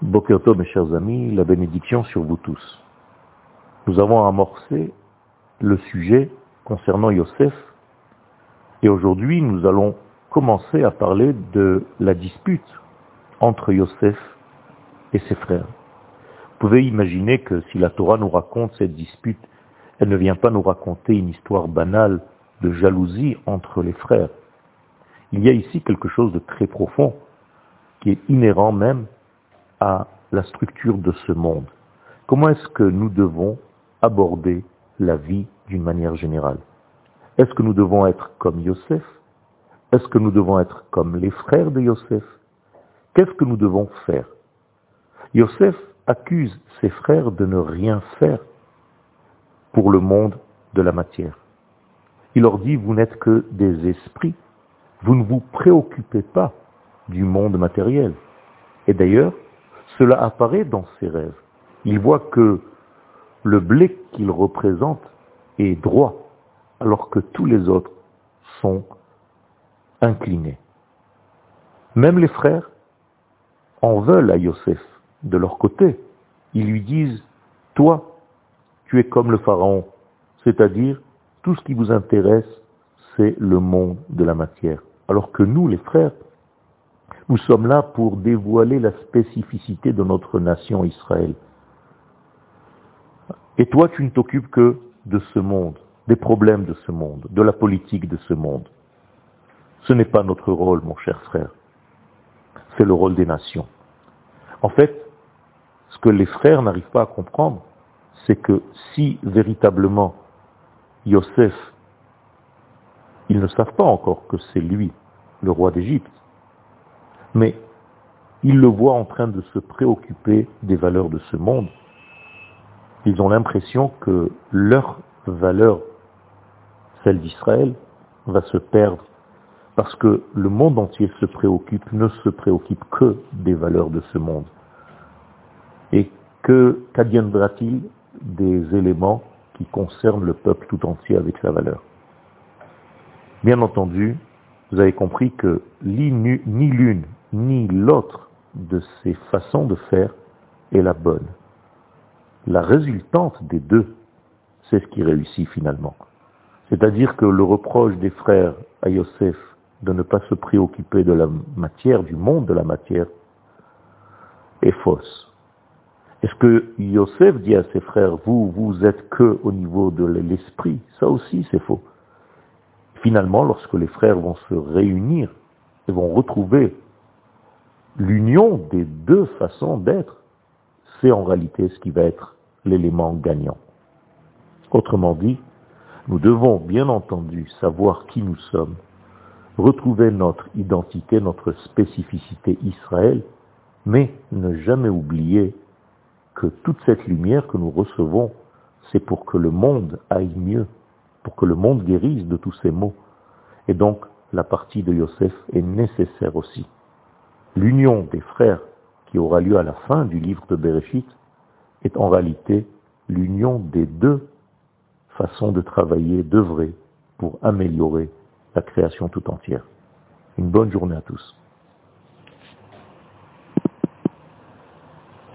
Bokerto, mes chers amis, la bénédiction sur vous tous. Nous avons amorcé le sujet concernant Yosef et aujourd'hui nous allons commencer à parler de la dispute entre Yosef et ses frères. Vous pouvez imaginer que si la Torah nous raconte cette dispute, elle ne vient pas nous raconter une histoire banale de jalousie entre les frères. Il y a ici quelque chose de très profond qui est inhérent même à la structure de ce monde. Comment est-ce que nous devons aborder la vie d'une manière générale? Est-ce que nous devons être comme Yosef? Est-ce que nous devons être comme les frères de Yosef? Qu'est-ce que nous devons faire? Yosef accuse ses frères de ne rien faire pour le monde de la matière. Il leur dit, vous n'êtes que des esprits, vous ne vous préoccupez pas du monde matériel. Et d'ailleurs, cela apparaît dans ses rêves. Il voit que le blé qu'il représente est droit, alors que tous les autres sont inclinés. Même les frères en veulent à Yosef de leur côté. Ils lui disent, toi, tu es comme le Pharaon, c'est-à-dire tout ce qui vous intéresse, c'est le monde de la matière. Alors que nous, les frères, nous sommes là pour dévoiler la spécificité de notre nation Israël. Et toi, tu ne t'occupes que de ce monde, des problèmes de ce monde, de la politique de ce monde. Ce n'est pas notre rôle, mon cher frère. C'est le rôle des nations. En fait, ce que les frères n'arrivent pas à comprendre, c'est que si véritablement Yosef, ils ne savent pas encore que c'est lui, le roi d'Égypte, mais ils le voient en train de se préoccuper des valeurs de ce monde. Ils ont l'impression que leur valeur, celle d'Israël, va se perdre parce que le monde entier se préoccupe, ne se préoccupe que des valeurs de ce monde. Et que qu'adviendra-t-il des éléments qui concernent le peuple tout entier avec sa valeur? Bien entendu, vous avez compris que ni l'une ni l'autre de ces façons de faire est la bonne. La résultante des deux, c'est ce qui réussit finalement. C'est-à-dire que le reproche des frères à Yosef de ne pas se préoccuper de la matière, du monde de la matière, est fausse. Est-ce que Yosef dit à ses frères, vous, vous êtes que au niveau de l'esprit Ça aussi, c'est faux. Finalement, lorsque les frères vont se réunir et vont retrouver l'union des deux façons d'être, c'est en réalité ce qui va être l'élément gagnant. Autrement dit, nous devons bien entendu savoir qui nous sommes, retrouver notre identité, notre spécificité Israël, mais ne jamais oublier que toute cette lumière que nous recevons, c'est pour que le monde aille mieux, pour que le monde guérisse de tous ces maux. Et donc, la partie de Yosef est nécessaire aussi. L'union des frères qui aura lieu à la fin du livre de Bereshit est en réalité l'union des deux façons de travailler, d'œuvrer pour améliorer la création tout entière. Une bonne journée à tous.